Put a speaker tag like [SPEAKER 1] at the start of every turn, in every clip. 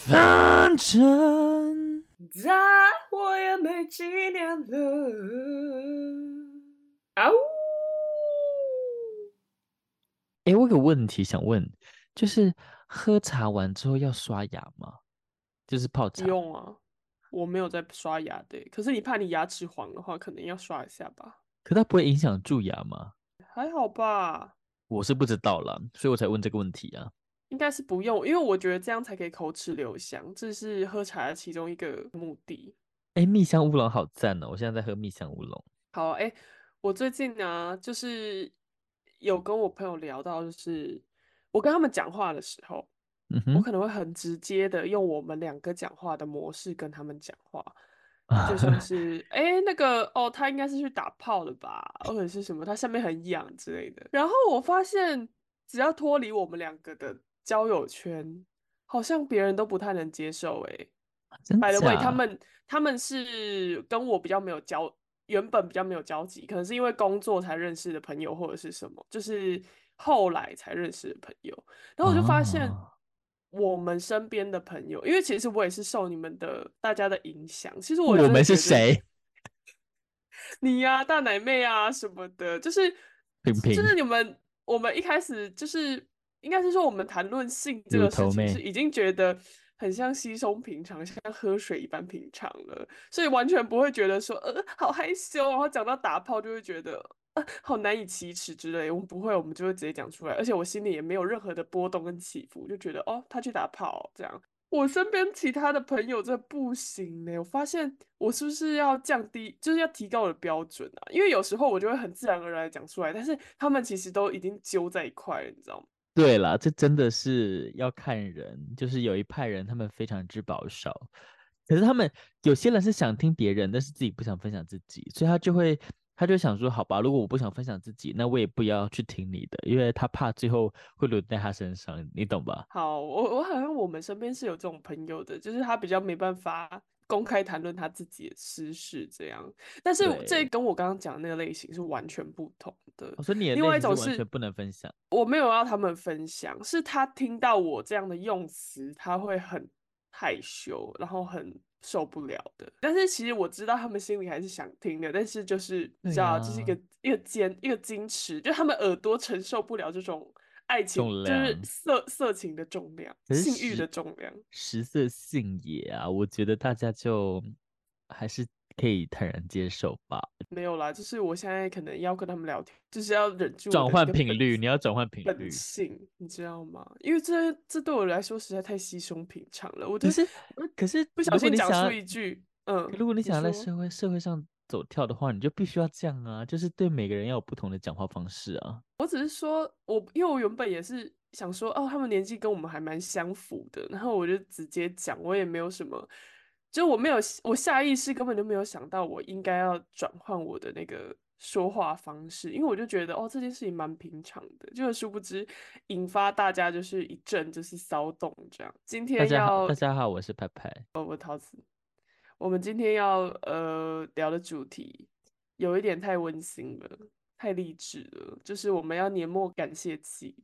[SPEAKER 1] 反正
[SPEAKER 2] 再活也没几年了。啊呜！
[SPEAKER 1] 哎，我有个问题想问，就是喝茶完之后要刷牙吗？就是泡茶。
[SPEAKER 2] 不用啊，我没有在刷牙的。可是你怕你牙齿黄的话，可能要刷一下吧。
[SPEAKER 1] 可它不会影响蛀牙吗？
[SPEAKER 2] 还好吧。我
[SPEAKER 1] 是不知道啦，所以我才问这个问题啊。
[SPEAKER 2] 应该是不用，因为我觉得这样才可以口齿留香，这是喝茶的其中一个目的。
[SPEAKER 1] 哎，蜜香乌龙好赞哦！我现在在喝蜜香乌龙。
[SPEAKER 2] 好，哎，我最近呢，就是有跟我朋友聊到，就是我跟他们讲话的时候，嗯，我可能会很直接的用我们两个讲话的模式跟他们讲话，就像 是哎那个哦，他应该是去打炮了吧，或者是什么，他下面很痒之类的。然后我发现，只要脱离我们两个的。交友圈好像别人都不太能接受哎、欸，by the way，他们他们是跟我比较没有交，原本比较没有交集，可能是因为工作才认识的朋友，或者是什么，就是后来才认识的朋友。然后我就发现，我们身边的朋友，因为其实我也是受你们的大家的影响。其实我
[SPEAKER 1] 我们是谁？
[SPEAKER 2] 你呀、啊，大奶妹啊什么的，就是就是你们，我们一开始就是。应该是说，我们谈论性这个事情是已经觉得很像稀松平常，像喝水一般平常了，所以完全不会觉得说呃好害羞，然后讲到打炮就会觉得呃好难以启齿之类。我们不会，我们就会直接讲出来，而且我心里也没有任何的波动跟起伏，就觉得哦他去打炮这样。我身边其他的朋友这不行呢，我发现我是不是要降低，就是要提高我的标准啊？因为有时候我就会很自然而然讲出来，但是他们其实都已经揪在一块了，你知道吗？
[SPEAKER 1] 对啦，这真的是要看人，就是有一派人他们非常之保守，可是他们有些人是想听别人，但是自己不想分享自己，所以他就会他就想说，好吧，如果我不想分享自己，那我也不要去听你的，因为他怕最后会留在他身上，你懂吧？
[SPEAKER 2] 好，我我好像我们身边是有这种朋友的，就是他比较没办法。公开谈论他自己的私事，这样，但是这跟我刚刚讲的那个类型是完全不同的。
[SPEAKER 1] 我说你的另外一种是完全不能分享，
[SPEAKER 2] 我没有要他们分享，是他听到我这样的用词，他会很害羞，然后很受不了的。但是其实我知道他们心里还是想听的，但是就是你知道，这是一个一个坚一个矜持，就他们耳朵承受不了这种。爱情就是色色情的重量，性欲的重量，
[SPEAKER 1] 食色性也啊！我觉得大家就还是可以坦然接受吧。
[SPEAKER 2] 没有啦，就是我现在可能要跟他们聊天，就是要忍住
[SPEAKER 1] 转换频率，你要转换频率，
[SPEAKER 2] 本性，你知道吗？因为这这对我来说实在太稀松平常了。我
[SPEAKER 1] 就是可是
[SPEAKER 2] 不小心讲出一句，嗯，
[SPEAKER 1] 如果你想要在社会社会上走跳的话，你就必须要这样啊！就是对每个人要有不同的讲话方式啊。
[SPEAKER 2] 我只是说，我因为我原本也是想说，哦，他们年纪跟我们还蛮相符的，然后我就直接讲，我也没有什么，就我没有，我下意识根本就没有想到我应该要转换我的那个说话方式，因为我就觉得，哦，这件事情蛮平常的，就殊不知引发大家就是一阵就是骚动这样。今天要
[SPEAKER 1] 大家好，大家好，我是派派，
[SPEAKER 2] 哦，我陶子，我们今天要呃聊的主题有一点太温馨了。太励志了，就是我们要年末感谢祭，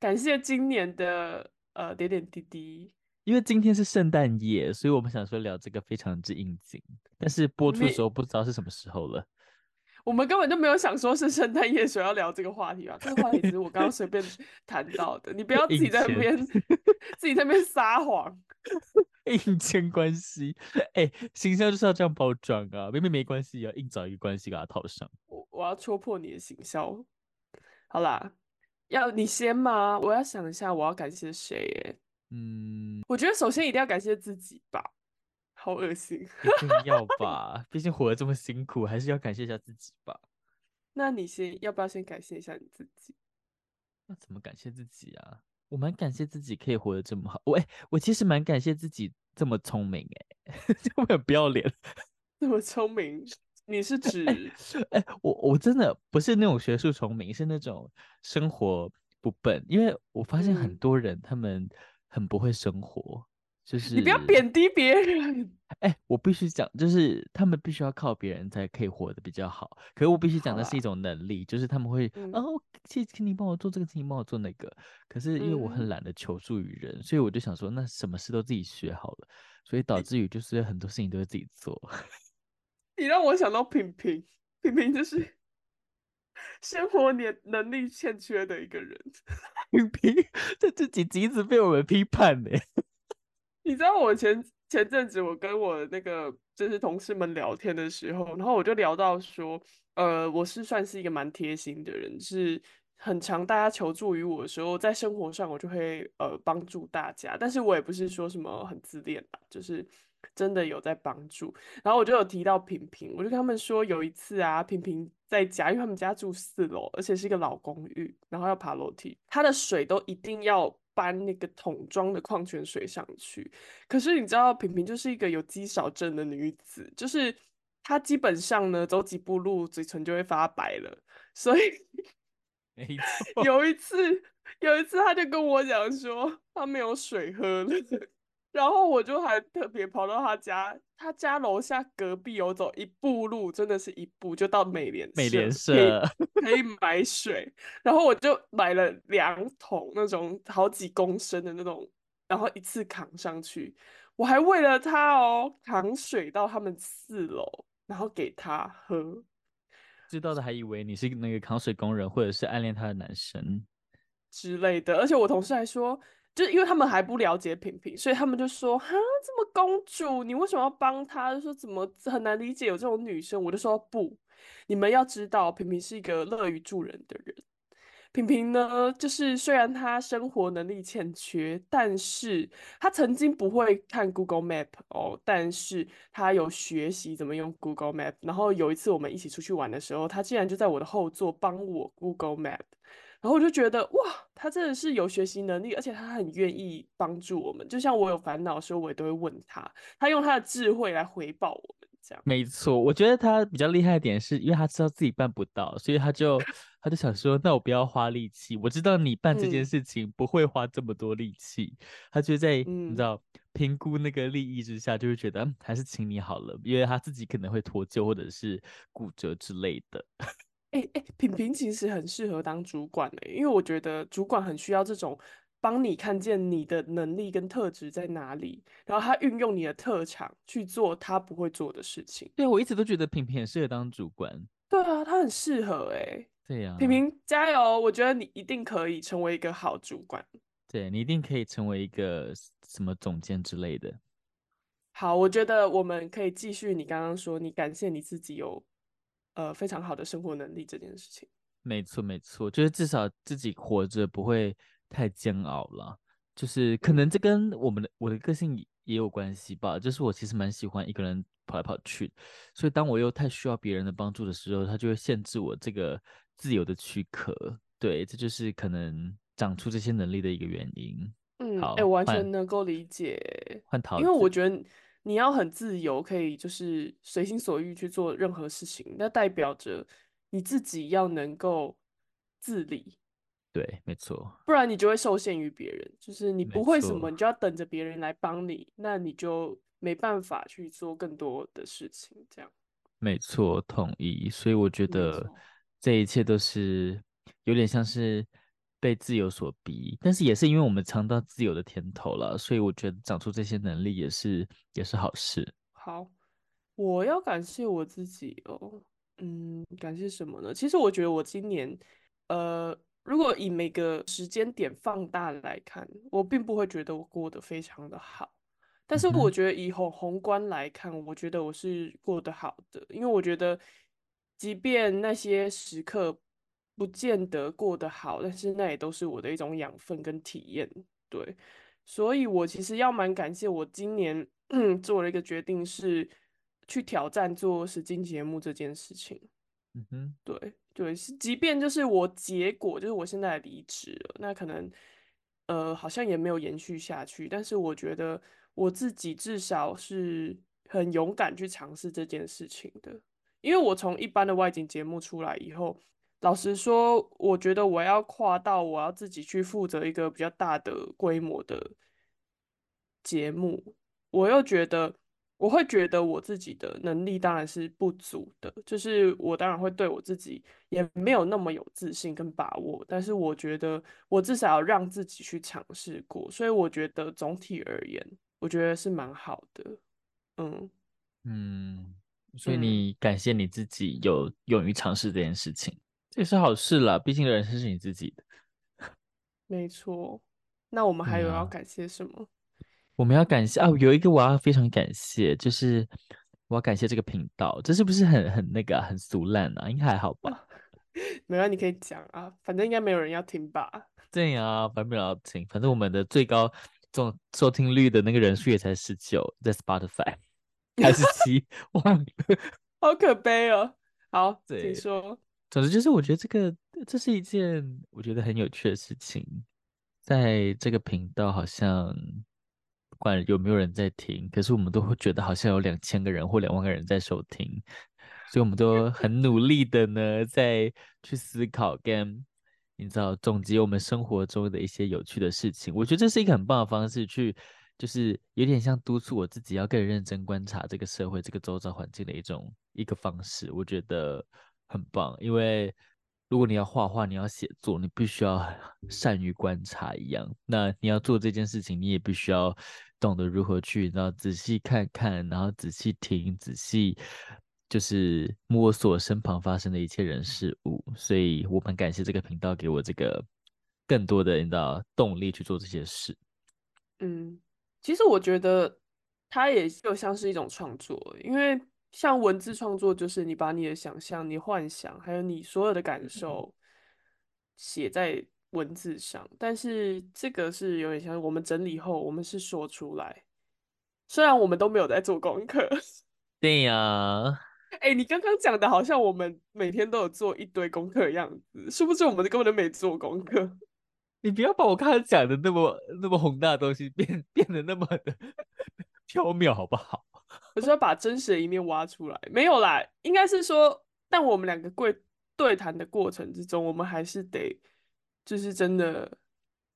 [SPEAKER 2] 感谢今年的呃点点滴滴。
[SPEAKER 1] 因为今天是圣诞夜，所以我们想说聊这个非常之应景，但是播出的时候不知道是什么时候了。
[SPEAKER 2] 我们根本就没有想说是圣诞夜所要聊这个话题吧？这个话题只是我刚刚随便谈到的，你不要 自己在那边 自己在那边撒谎。
[SPEAKER 1] 硬牵关系，哎、欸，形象就是要这样包装啊！明明没关系，要硬找一个关系给他套上。
[SPEAKER 2] 我我要戳破你的形象。好啦，要你先吗？我要想一下，我要感谢谁？嗯，我觉得首先一定要感谢自己吧。好恶心，
[SPEAKER 1] 一定要 吧？毕竟活得这么辛苦，还是要感谢一下自己吧。
[SPEAKER 2] 那你先要不要先感谢一下你自己？
[SPEAKER 1] 那怎么感谢自己啊？我蛮感谢自己可以活得这么好。我哎、欸，我其实蛮感谢自己这么聪明哎、欸，就很不要脸。
[SPEAKER 2] 这么聪明？你是 指？
[SPEAKER 1] 哎、欸，我我真的不是那种学术聪明，是那种生活不笨。因为我发现很多人他们很不会生活，嗯、就是
[SPEAKER 2] 你不要贬低别人。
[SPEAKER 1] 哎、欸，我必须讲，就是他们必须要靠别人才可以活得比较好。可是我必须讲，那是一种能力，就是他们会，嗯、哦，请请你帮我做这个，请你帮我做那个。可是因为我很懒得求助于人，嗯，所以我就想说，那什么事都自己学好了，所以导致于就是很多事情都是自己做。
[SPEAKER 2] 你让我想到平平，平平就是 生活年能力欠缺的一个人。
[SPEAKER 1] 平平这这几集一直被我们批判呢。
[SPEAKER 2] 你知道我前前阵子我跟我那个就是同事们聊天的时候，然后我就聊到说，呃，我是算是一个蛮贴心的人，是很常大家求助于我的时候，在生活上我就会呃帮助大家，但是我也不是说什么很自恋吧，就是真的有在帮助。然后我就有提到平平，我就跟他们说，有一次啊，平平在家，因为他们家住四楼，而且是一个老公寓，然后要爬楼梯，他的水都一定要。搬那个桶装的矿泉水上去，可是你知道，平平就是一个有肌少症的女子，就是她基本上呢，走几步路嘴唇就会发白了，所以，有一次，有一次她就跟我讲说，她没有水喝了。然后我就还特别跑到他家，他家楼下隔壁有走一步路，真的是一步就到美联
[SPEAKER 1] 美联社
[SPEAKER 2] 可以买水。然后我就买了两桶那种好几公升的那种，然后一次扛上去。我还为了他哦，扛水到他们四楼，然后给他喝。
[SPEAKER 1] 知道的还以为你是那个扛水工人，或者是暗恋他的男生
[SPEAKER 2] 之类的。而且我同事还说。就因为他们还不了解平平，所以他们就说：“哈，这么公主，你为什么要帮她？”就说怎么很难理解有这种女生。我就说不，你们要知道，平平是一个乐于助人的人。平平呢，就是虽然她生活能力欠缺，但是她曾经不会看 Google Map 哦，但是她有学习怎么用 Google Map。然后有一次我们一起出去玩的时候，她竟然就在我的后座帮我 Google Map。然后我就觉得哇，他真的是有学习能力，而且他很愿意帮助我们。就像我有烦恼的时候，我也都会问他，他用他的智慧来回报我们。这样
[SPEAKER 1] 没错，我觉得他比较厉害一点是，因为他知道自己办不到，所以他就 他就想说，那我不要花力气。我知道你办这件事情不会花这么多力气，嗯、他就在你知道评估那个利益之下，就会觉得、嗯、还是请你好了，因为他自己可能会脱臼或者是骨折之类的。
[SPEAKER 2] 哎、欸、哎、欸，平平其实很适合当主管的，因为我觉得主管很需要这种帮你看见你的能力跟特质在哪里，然后他运用你的特长去做他不会做的事情。
[SPEAKER 1] 对，我一直都觉得平平很适合当主管。
[SPEAKER 2] 对啊，他很适合哎。
[SPEAKER 1] 对呀、啊，
[SPEAKER 2] 平平加油！我觉得你一定可以成为一个好主管。
[SPEAKER 1] 对，你一定可以成为一个什么总监之类的。
[SPEAKER 2] 好，我觉得我们可以继续。你刚刚说你感谢你自己有。呃，非常好的生活能力这件事情，
[SPEAKER 1] 没错没错，就是至少自己活着不会太煎熬了。就是可能这跟我们的我的个性也有关系吧。就是我其实蛮喜欢一个人跑来跑去，所以当我又太需要别人的帮助的时候，他就会限制我这个自由的躯壳。对，这就是可能长出这些能力的一个原因。
[SPEAKER 2] 嗯，哎、完全能够理解。
[SPEAKER 1] 换桃，
[SPEAKER 2] 因为我觉得。你要很自由，可以就是随心所欲去做任何事情，那代表着你自己要能够自理。
[SPEAKER 1] 对，没错。
[SPEAKER 2] 不然你就会受限于别人，就是你不会什么，你就要等着别人来帮你，那你就没办法去做更多的事情。这样。
[SPEAKER 1] 没错，同意。所以我觉得这一切都是有点像是。被自由所逼，但是也是因为我们尝到自由的甜头了，所以我觉得长出这些能力也是也是好事。
[SPEAKER 2] 好，我要感谢我自己哦，嗯，感谢什么呢？其实我觉得我今年，呃，如果以每个时间点放大来看，我并不会觉得我过得非常的好，但是我觉得以宏宏观来看，我觉得我是过得好的，因为我觉得，即便那些时刻。不见得过得好，但是那也都是我的一种养分跟体验，对，所以我其实要蛮感谢我今年 做了一个决定，是去挑战做实境节目这件事情。
[SPEAKER 1] 嗯哼，
[SPEAKER 2] 对对，是即便就是我结果就是我现在离职了，那可能呃好像也没有延续下去，但是我觉得我自己至少是很勇敢去尝试这件事情的，因为我从一般的外景节目出来以后。老实说，我觉得我要跨到我要自己去负责一个比较大的规模的节目，我又觉得我会觉得我自己的能力当然是不足的，就是我当然会对我自己也没有那么有自信跟把握，但是我觉得我至少要让自己去尝试过，所以我觉得总体而言，我觉得是蛮好的。嗯
[SPEAKER 1] 嗯，所以你感谢你自己有勇于尝试这件事情，这也是好事啦。毕竟人生是你自己的。
[SPEAKER 2] 没错，那我们还有要感谢什么？
[SPEAKER 1] 我们要感谢啊，有一个我要非常感谢，就是我要感谢这个频道。这是不是很很那个、啊、很俗烂啊？应该还好吧？
[SPEAKER 2] 没有，你可以讲啊，反正应该没有人要听吧？
[SPEAKER 1] 对啊，反正没有人要听，反正我们的最高总收听率的那个人数也才十九，在 Spotify。还是七，忘了，
[SPEAKER 2] 好可悲哦。好，请说。
[SPEAKER 1] 总之就是，我觉得这个这是一件我觉得很有趣的事情。在这个频道，好像不管有没有人在听，可是我们都会觉得好像有两千个人或两万个人在收听，所以我们都 很努力的呢，在去思考跟你知道总结我们生活中的一些有趣的事情。我觉得这是一个很棒的方式去。就是有点像督促我自己要更认真观察这个社会、这个周遭环境的一种一个方式，我觉得很棒。因为如果你要画画、你要写作，你必须要 善于观察一样。那你要做这件事情，你也必须要懂得如何去，然后仔细看看，然后仔细听，仔细就是摸索身旁发生的一切人事物。所以我很感谢这个频道给我这个更多的你知道动力去做这些事。
[SPEAKER 2] 嗯。其实我觉得它也就像是一种创作，因为像文字创作，就是你把你的想象、你幻想，还有你所有的感受写在文字上。但是这个是有点像我们整理后，我们是说出来。虽然我们都没有在做功课。
[SPEAKER 1] 对呀。
[SPEAKER 2] 哎，你刚刚讲的好像我们每天都有做一堆功课的样子，是不是我们根本都没做功课？
[SPEAKER 1] 你不要把我刚才讲的那么那么宏大的东西变变得那么的缥缈，好不好？
[SPEAKER 2] 我是要把真实的一面挖出来。没有啦，应该是说，但我们两个对对谈的过程之中，我们还是得就是真的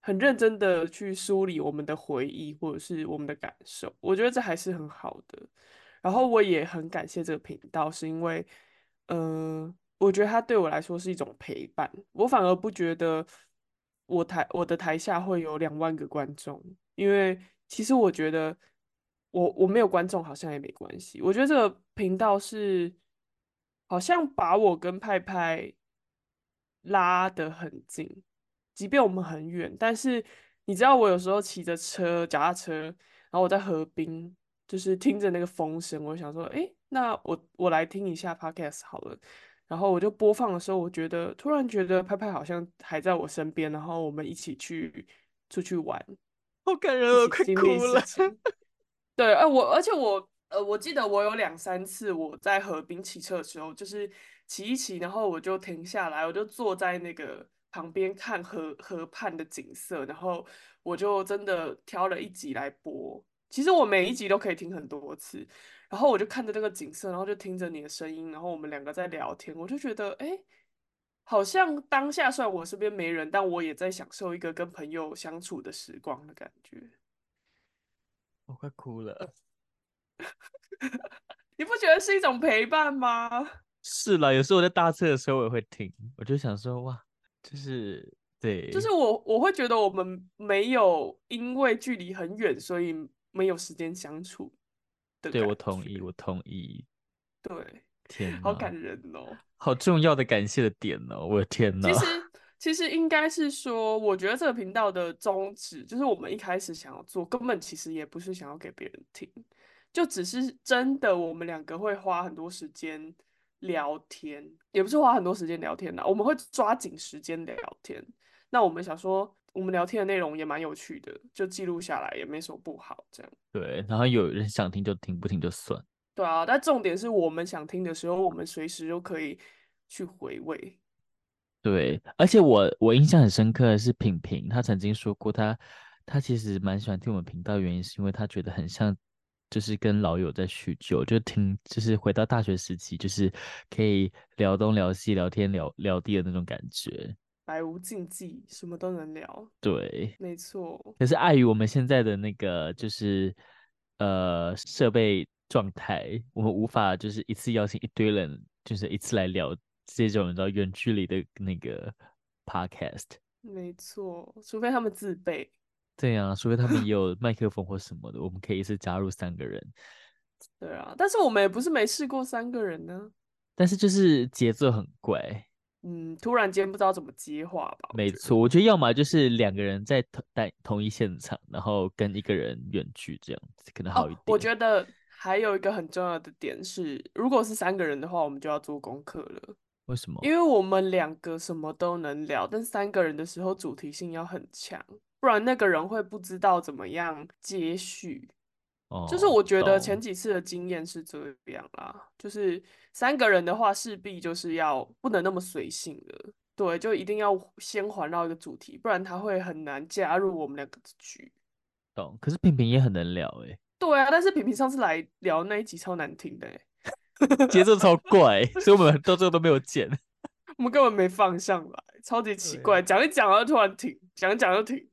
[SPEAKER 2] 很认真的去梳理我们的回忆或者是我们的感受。我觉得这还是很好的。然后我也很感谢这个频道，是因为，嗯、呃，我觉得它对我来说是一种陪伴。我反而不觉得。我台我的台下会有两万个观众，因为其实我觉得我我没有观众好像也没关系。我觉得这个频道是好像把我跟派派拉得很近，即便我们很远，但是你知道我有时候骑着车脚踏车，然后我在河滨就是听着那个风声，我想说，哎，那我我来听一下 Podcast 好了。然后我就播放的时候，我觉得突然觉得派派好像还在我身边，然后我们一起去出去玩，
[SPEAKER 1] 好感人，我快哭了。
[SPEAKER 2] 对，呃，我而且我呃，我记得我有两三次我在河边骑车的时候，就是骑一骑，然后我就停下来，我就坐在那个旁边看河河畔的景色，然后我就真的挑了一集来播。其实我每一集都可以听很多次。然后我就看着那个景色，然后就听着你的声音，然后我们两个在聊天，我就觉得，哎，好像当下虽然我身边没人，但我也在享受一个跟朋友相处的时光的感觉。
[SPEAKER 1] 我快哭了，
[SPEAKER 2] 你不觉得是一种陪伴吗？
[SPEAKER 1] 是啦，有时候我在搭车的时候我也会听，我就想说，哇，就是对，
[SPEAKER 2] 就是我我会觉得我们没有因为距离很远，所以没有时间相处。
[SPEAKER 1] 对，我同意，我同意。
[SPEAKER 2] 对，
[SPEAKER 1] 天，
[SPEAKER 2] 好感人哦，
[SPEAKER 1] 好重要的感谢的点哦，我的天哪！
[SPEAKER 2] 其实，其实应该是说，我觉得这个频道的宗旨，就是我们一开始想要做，根本其实也不是想要给别人听，就只是真的，我们两个会花很多时间聊天，也不是花很多时间聊天啦，我们会抓紧时间聊天。那我们想说。我们聊天的内容也蛮有趣的，就记录下来也没什么不好，这样。
[SPEAKER 1] 对，然后有人想听就听，不听就算。
[SPEAKER 2] 对啊，但重点是我们想听的时候，我们随时都可以去回味。
[SPEAKER 1] 对，而且我我印象很深刻的是品品，他曾经说过他他其实蛮喜欢听我们频道，原因是因为他觉得很像就是跟老友在叙旧，就听就是回到大学时期，就是可以聊东聊西、聊天聊聊地的那种感觉。
[SPEAKER 2] 百无禁忌，什么都能聊。
[SPEAKER 1] 对，
[SPEAKER 2] 没错。
[SPEAKER 1] 可是碍于我们现在的那个就是呃设备状态，我们无法就是一次邀请一堆人，就是一次来聊这种你知道远距离的那个 podcast。
[SPEAKER 2] 没错，除非他们自备。
[SPEAKER 1] 对啊，除非他们也有 麦克风或什么的，我们可以一次加入三个人。
[SPEAKER 2] 对啊，但是我们也不是没试过三个人呢。
[SPEAKER 1] 但是就是节奏很怪，
[SPEAKER 2] 嗯，突然间不知道怎么接话吧。
[SPEAKER 1] 没错，我觉得要么就是两个人在同在同一现场，然后跟一个人远距这样子可能好一点。哦，
[SPEAKER 2] 我觉得还有一个很重要的点是，如果是三个人的话，我们就要做功课了。
[SPEAKER 1] 为什么？
[SPEAKER 2] 因为我们两个什么都能聊，但三个人的时候主题性要很强，不然那个人会不知道怎么样接续。哦就是我觉得前几次的经验是这样啦，就是三个人的话，势必就是要不能那么随性的，对，就一定要先环绕一个主题，不然他会很难加入我们两个的局。
[SPEAKER 1] 懂？可是平平也很能聊哎。
[SPEAKER 2] 对啊，但是平平上次来聊那一集超难听的哎，
[SPEAKER 1] 节奏超怪，所以我们到最后都没有剪。
[SPEAKER 2] 我们根本没放上来，超级奇怪，讲一讲然后突然停，讲一讲就停。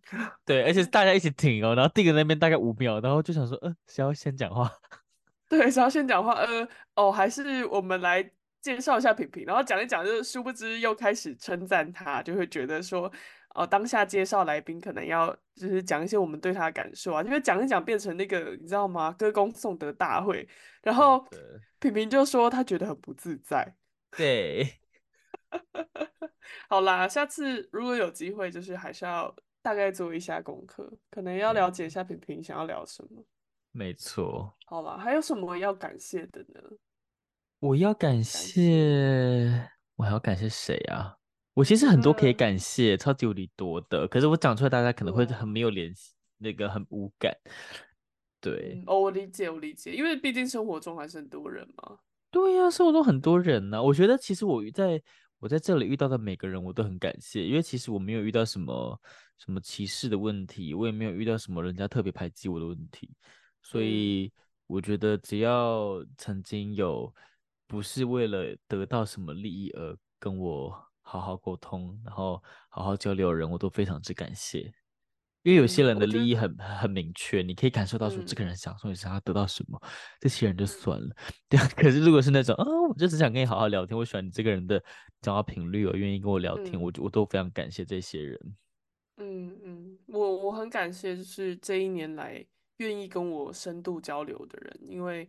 [SPEAKER 1] 对，而且大家一起停哦，然后定在那边大概五秒，然后就想说，呃，谁要先讲话？
[SPEAKER 2] 对，谁要先讲话？呃，哦，还是我们来介绍一下平平，然后讲一讲，就是殊不知又开始称赞他，就会觉得说，哦，当下介绍来宾可能要就是讲一些我们对他的感受啊，因为讲一讲变成那个你知道吗？歌功颂德大会，然后平平就说他觉得很不自在。
[SPEAKER 1] 对。
[SPEAKER 2] 好啦，下次如果有机会，就是还是要大概做一下功课，可能要了解一下平平想要聊什么。
[SPEAKER 1] 没错。
[SPEAKER 2] 好啦，还有什么要感谢的呢？
[SPEAKER 1] 我要感谢，感谢我还要感谢谁啊？我其实很多可以感谢，嗯、超级无敌多的。可是我讲出来，大家可能会很没有联系，那个很无感。对、
[SPEAKER 2] 嗯，哦，我理解，我理解，因为毕竟生活中还是很多人嘛。
[SPEAKER 1] 对呀、啊，生活中很多人呢、啊。我觉得其实我在。我在这里遇到的每个人，我都很感谢，因为其实我没有遇到什么什么歧视的问题，我也没有遇到什么人家特别排挤我的问题，所以我觉得只要曾经有不是为了得到什么利益而跟我好好沟通，然后好好交流的人，我都非常之感谢。因为有些人的利益很很明确，你可以感受到说这个人想说你想要得到什么，这些人就算了。对啊，可是如果是那种啊，我就只想跟你好好聊天，我喜欢你这个人的讲话频率，我愿意跟我聊天，我我都非常感谢这些人。
[SPEAKER 2] 嗯嗯，我我很感谢，就是这一年来愿意跟我深度交流的人，因为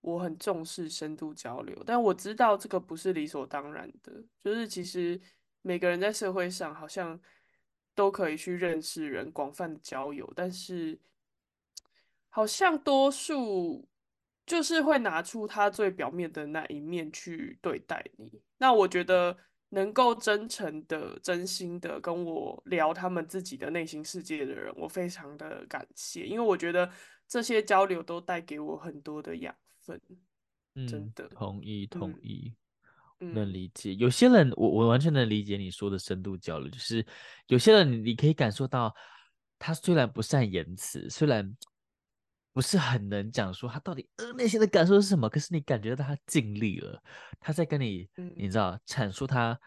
[SPEAKER 2] 我很重视深度交流，但我知道这个不是理所当然的，就是其实每个人在社会上好像。都可以去认识人，广泛的交友，但是好像多数就是会拿出他最表面的那一面去对待你。那我觉得能够真诚的、真心的跟我聊他们自己的内心世界的人，我非常的感谢，因为我觉得这些交流都带给我很多的养分。嗯，真的，
[SPEAKER 1] 同意，同意。能理解，有些人我我完全能理解你说的深度交流，就是有些人你你可以感受到，他虽然不善言辞，虽然不是很能讲说他到底呃内心的感受是什么，可是你感觉到他尽力了，他在跟你你知道阐述他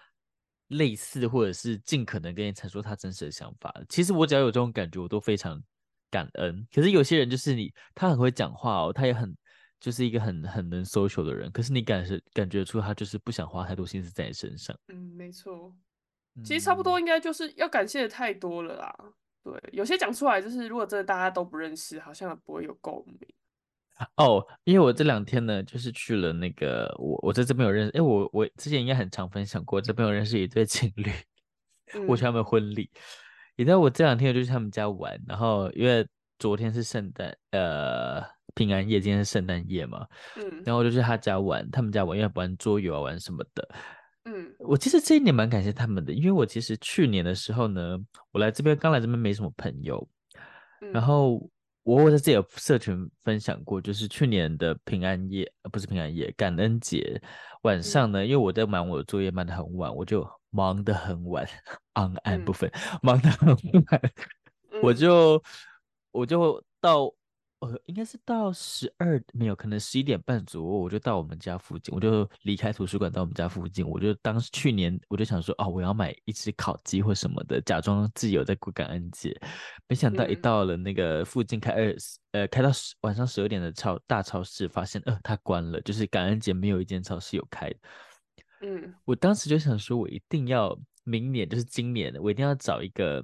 [SPEAKER 1] 类似或者是尽可能跟你阐述他真实的想法。其实我只要有这种感觉，我都非常感恩。可是有些人就是你，他很会讲话哦，他也很。就是一个很很能 social 的人，可是你感是感觉出他就是不想花太多心思在你身上。
[SPEAKER 2] 嗯，没错，其实差不多应该就是要感谢的太多了啦。对，有些讲出来就是如果真的大家都不认识，好像不会有共鸣。
[SPEAKER 1] 哦，因为我这两天呢，就是去了那个我我在这边有认识，哎，我我之前应该很常分享过，这边有认识一对情侣，嗯、我去他们婚礼。你知道我这两天就去他们家玩，然后因为昨天是圣诞，呃。平安夜，今天是圣诞夜嘛，嗯，然后我就去他家玩，他们家玩，因为玩桌游啊，玩什么的，嗯，我其实这一年蛮感谢他们的，因为我其实去年的时候呢，我来这边刚来这边没什么朋友，嗯、然后我我在自己的社群分享过，就是去年的平安夜，呃，不是平安夜，感恩节晚上呢，嗯、因为我在忙我的作业，忙得很晚，我就忙得很晚，on 暗部分、嗯、忙得很晚，嗯、我就我就到。呃，应该是到十二没有，可能十一点半左右，我就到我们家附近，我就离开图书馆到我们家附近。我就当时去年我就想说，哦，我要买一只烤鸡或什么的，假装自己有在过感恩节。没想到一到了那个附近开二十、嗯、呃开到十晚上十二点的超大超市，发现呃它关了，就是感恩节没有一间超市有开。
[SPEAKER 2] 嗯，
[SPEAKER 1] 我当时就想说，我一定要明年就是今年，我一定要找一个。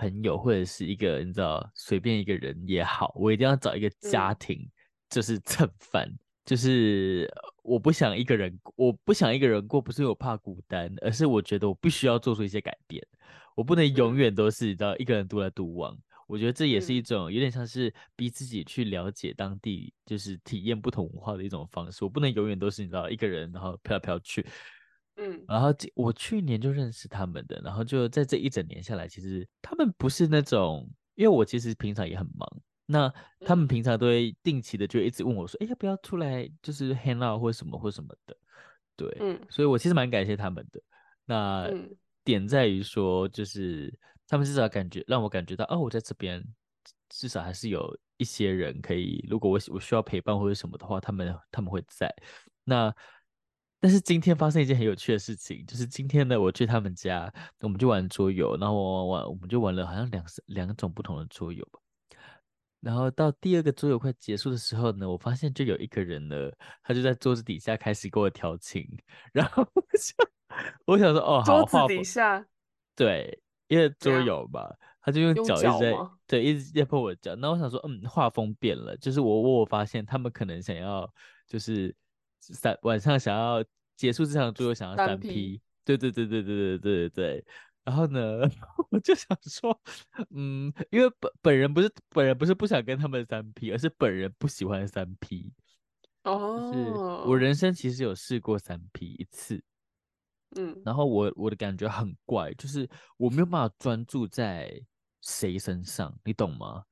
[SPEAKER 1] 朋友或者是一个你知道随便一个人也好，我一定要找一个家庭，嗯、就是蹭饭，就是我不想一个人，我不想一个人过，不是我怕孤单，而是我觉得我必须要做出一些改变，我不能永远都是你知道一个人独来独往。我觉得这也是一种有点像是逼自己去了解当地，就是体验不同文化的一种方式。我不能永远都是你知道一个人，然后飘来飘去。
[SPEAKER 2] 嗯，
[SPEAKER 1] 然后我去年就认识他们的，然后就在这一整年下来，其实他们不是那种，因为我其实平常也很忙，那他们平常都会定期的就一直问我说，哎，要不要出来就是 hang out 或什么或什么的，对，
[SPEAKER 2] 嗯，
[SPEAKER 1] 所以我其实蛮感谢他们的。那点在于说，就是他们至少感觉让我感觉到，哦，我在这边至少还是有一些人可以，如果我我需要陪伴或者什么的话，他们他们会在。那但是今天发生一件很有趣的事情，就是今天呢，我去他们家，我们就玩桌游，然后玩玩玩，我们就玩了好像两两种不同的桌游吧。然后到第二个桌游快结束的时候呢，我发现就有一个人呢，他就在桌子底下开始给我调情，然后我想，我想说，哦，好，
[SPEAKER 2] 桌子底下，
[SPEAKER 1] 对，因为桌游嘛，他就用脚一直在，对，一直在碰我脚。那我想说，嗯，画风变了，就是我我我发现他们可能想要就是。三晚上想要结束这场桌游，想要三 P，对对对对对对对对。然后呢，我就想说，嗯，因为本本人不是本人不是不想跟他们三 P，而是本人不喜欢三 P。
[SPEAKER 2] 哦，
[SPEAKER 1] 就是我人生其实有试过三 P 一次，
[SPEAKER 2] 嗯，
[SPEAKER 1] 然后我我的感觉很怪，就是我没有办法专注在谁身上，你懂吗？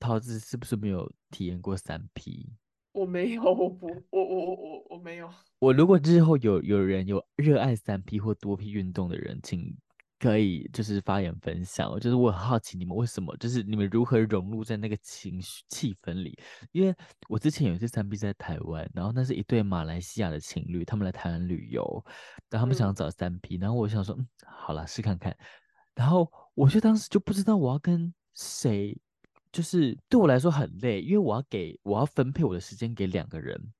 [SPEAKER 1] 桃子是不是没有体验过三 P？
[SPEAKER 2] 我没有，我不，我我我我我没有。
[SPEAKER 1] 我如果之后有有人有热爱三 P 或多 P 运动的人，请可以就是发言分享。就是我很好奇你们为什么，就是你们如何融入在那个情绪气氛里。因为我之前有一次三 P 在台湾，然后那是一对马来西亚的情侣，他们来台湾旅游，然后他们想找三 P，、嗯、然后我想说，嗯，好了，试看看。然后我就当时就不知道我要跟谁。就是对我来说很累，因为我要给我要分配我的时间给两个人，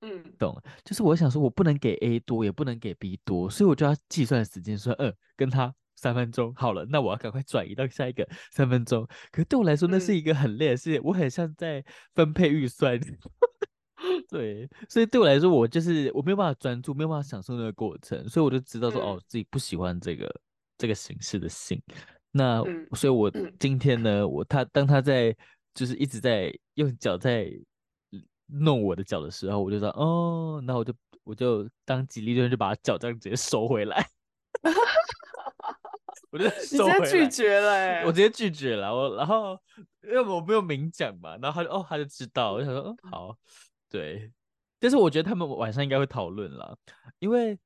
[SPEAKER 2] 嗯，
[SPEAKER 1] 懂？就是我想说，我不能给 A 多，也不能给 B 多，所以我就要计算时间，说，嗯、呃，跟他三分钟好了，那我要赶快转移到下一个三分钟。可是对我来说，那是一个很累的事情，嗯、我很像在分配预算，对，所以对我来说，我就是我没有办法专注，没有办法享受那个过程，所以我就知道说，嗯、哦，自己不喜欢这个这个形式的性。那、嗯、所以，我今天呢，我他当他在就是一直在用脚在弄我的脚的时候，我就说哦，那我就我就当机立断就把他脚这样直接收回来，我就 收回来，
[SPEAKER 2] 拒绝了、欸，
[SPEAKER 1] 我直接拒绝了，我然后因为我没有明讲嘛，然后他就哦他就知道，我就想说嗯。好，对，但是我觉得他们晚上应该会讨论了，因为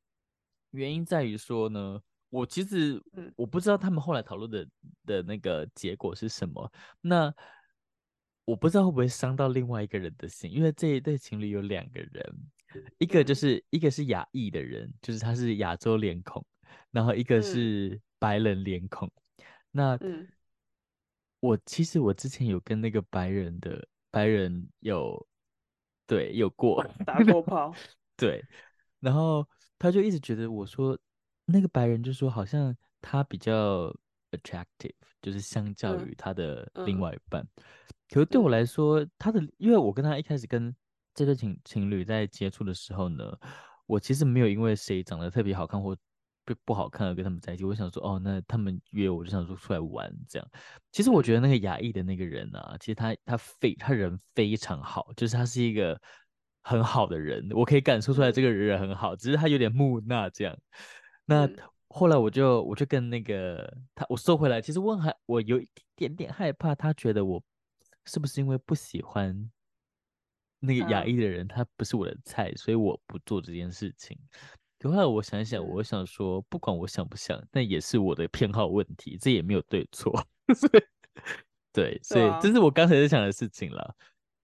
[SPEAKER 1] 原因在于说呢。我其实我不知道他们后来讨论的的那个结果是什么，那我不知道会不会伤到另外一个人的心，因为这一对情侣有两个人，一个就是一个是亚裔的人，就是他是亚洲脸孔，然后一个是白人脸孔。那我其实我之前有跟那个白人的白人有对有过
[SPEAKER 2] 打过炮，
[SPEAKER 1] 对，然后他就一直觉得我说。那个白人就说，好像他比较 attractive，就是相较于他的另外一半。嗯嗯、可是对我来说，他的因为我跟他一开始跟这对情情侣在接触的时候呢，我其实没有因为谁长得特别好看或不不好看而跟他们在一起。我想说，哦，那他们约我就想说出来玩这样。其实我觉得那个亚裔的那个人啊，其实他他非他人非常好，就是他是一个很好的人，我可以感受出来这个人很好，只是他有点木讷这样。那后来我就我就跟那个他我收回来，其实我还我有一点点害怕，他觉得我是不是因为不喜欢那个亚裔的人，他不是我的菜，所以我不做这件事情。后来我想想，我想说，不管我想不想，那也是我的偏好问题，这也没有对错。对，所以这是我刚才在想的事情了。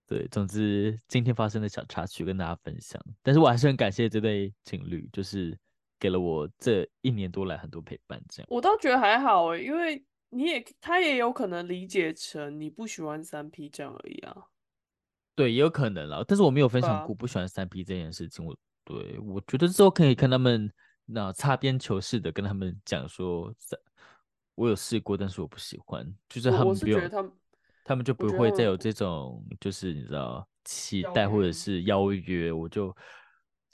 [SPEAKER 1] 对，总之今天发生的小插曲跟大家分享，但是我还是很感谢这对情侣，就是给了我这一年多来很多陪伴。这样，
[SPEAKER 2] 我倒觉得还好诶，因为你也他也有可能理解成你不喜欢三 P 这样而已啊。
[SPEAKER 1] 对，也有可能啦，但是我没有分享过不喜欢三 P 这件事情。我对我觉得之后可以跟他们那擦边球似的跟他们讲说，我有试过，但是我不喜欢，就是他们不用。他们就不会再有这种，就是你知道期待或者是邀约，我就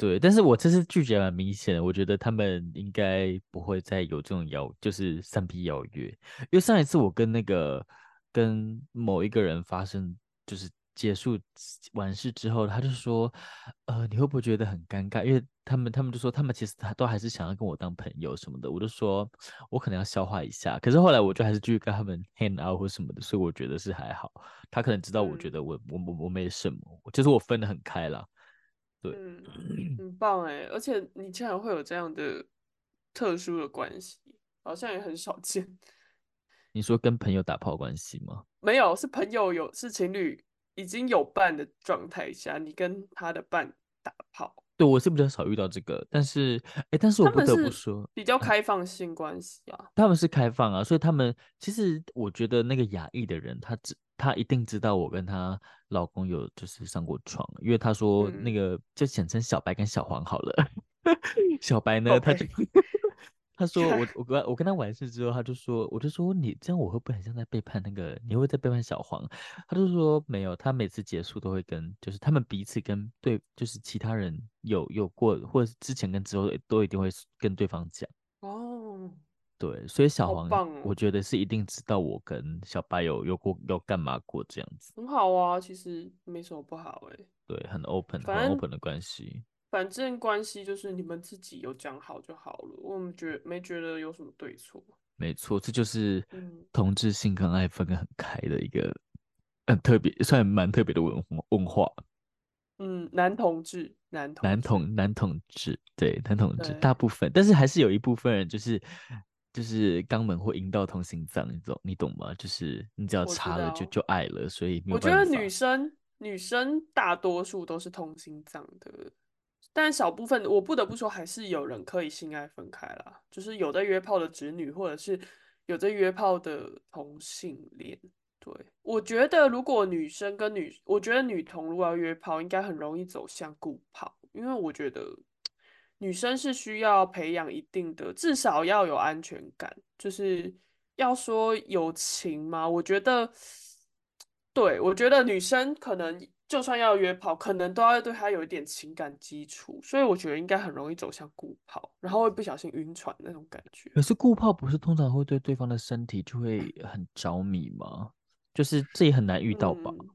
[SPEAKER 1] 对，但是我这次拒绝蛮明显的，我觉得他们应该不会再有这种邀，就是三 P 邀约，因为上一次我跟那个跟某一个人发生就是。结束完事之后，他就说：“呃，你会不会觉得很尴尬？因为他们，他们就说他们其实他都还是想要跟我当朋友什么的。”我就说：“我可能要消化一下。”可是后来我就还是继续跟他们 hang out 或什么的，所以我觉得是还好。他可能知道，我觉得我、嗯、我我我没什么，就是我分得很开了。对，
[SPEAKER 2] 嗯，很棒哎！而且你竟然会有这样的特殊的关系，好像也很少见。
[SPEAKER 1] 你说跟朋友打炮关系吗？
[SPEAKER 2] 没有，是朋友有是情侣。已经有伴的状态下，你跟他的伴打炮，
[SPEAKER 1] 对，我是比较少遇到这个，但是，哎，但是我不得不说，
[SPEAKER 2] 比较开放性关系啊，
[SPEAKER 1] 他们是开放啊，所以他们其实我觉得那个亚裔的人，他知他一定知道我跟她老公有就是上过床，因为她说那个、嗯、就简称小白跟小黄好了，小白呢.他就。他说我我跟我跟他完事之后，他就说我就说你这样我会不会很像在背叛那个？你会在背叛小黄？他就说没有，他每次结束都会跟就是他们彼此跟对就是其他人有有过或者之前跟之后都一定会跟对方讲哦。对，所以小黄我觉得是一定知道我跟小白有有过有干嘛过这样子。
[SPEAKER 2] 很好啊，其实没什么不好哎、欸。
[SPEAKER 1] 对，很 open 很 open 的关系。
[SPEAKER 2] 反正关系就是你们自己有讲好就好了，我们觉没觉得有什么对错。
[SPEAKER 1] 没错，这就是同志性跟爱分得很开的一个很特别，算蛮特别的文文化。
[SPEAKER 2] 嗯，男同志，男同
[SPEAKER 1] 男同男同志，对男同志，大部分，但是还是有一部分人就是就是肛门或阴道通心脏，你懂你懂吗？就是你只要插了就就爱了，所以。
[SPEAKER 2] 我觉得女生女生大多数都是通心脏的。但少部分，我不得不说，还是有人可以性爱分开啦。就是有在约炮的直女，或者是有在约炮的同性恋。对，我觉得，如果女生跟女，我觉得女同如果要约炮，应该很容易走向固炮，因为我觉得女生是需要培养一定的，至少要有安全感。就是要说友情嘛，我觉得，对，我觉得女生可能。就算要约炮，可能都要对他有一点情感基础，所以我觉得应该很容易走向固炮，然后会不小心晕船那种感觉。
[SPEAKER 1] 可是固炮不是通常会对对方的身体就会很着迷吗？就是这也很难遇到吧？
[SPEAKER 2] 嗯、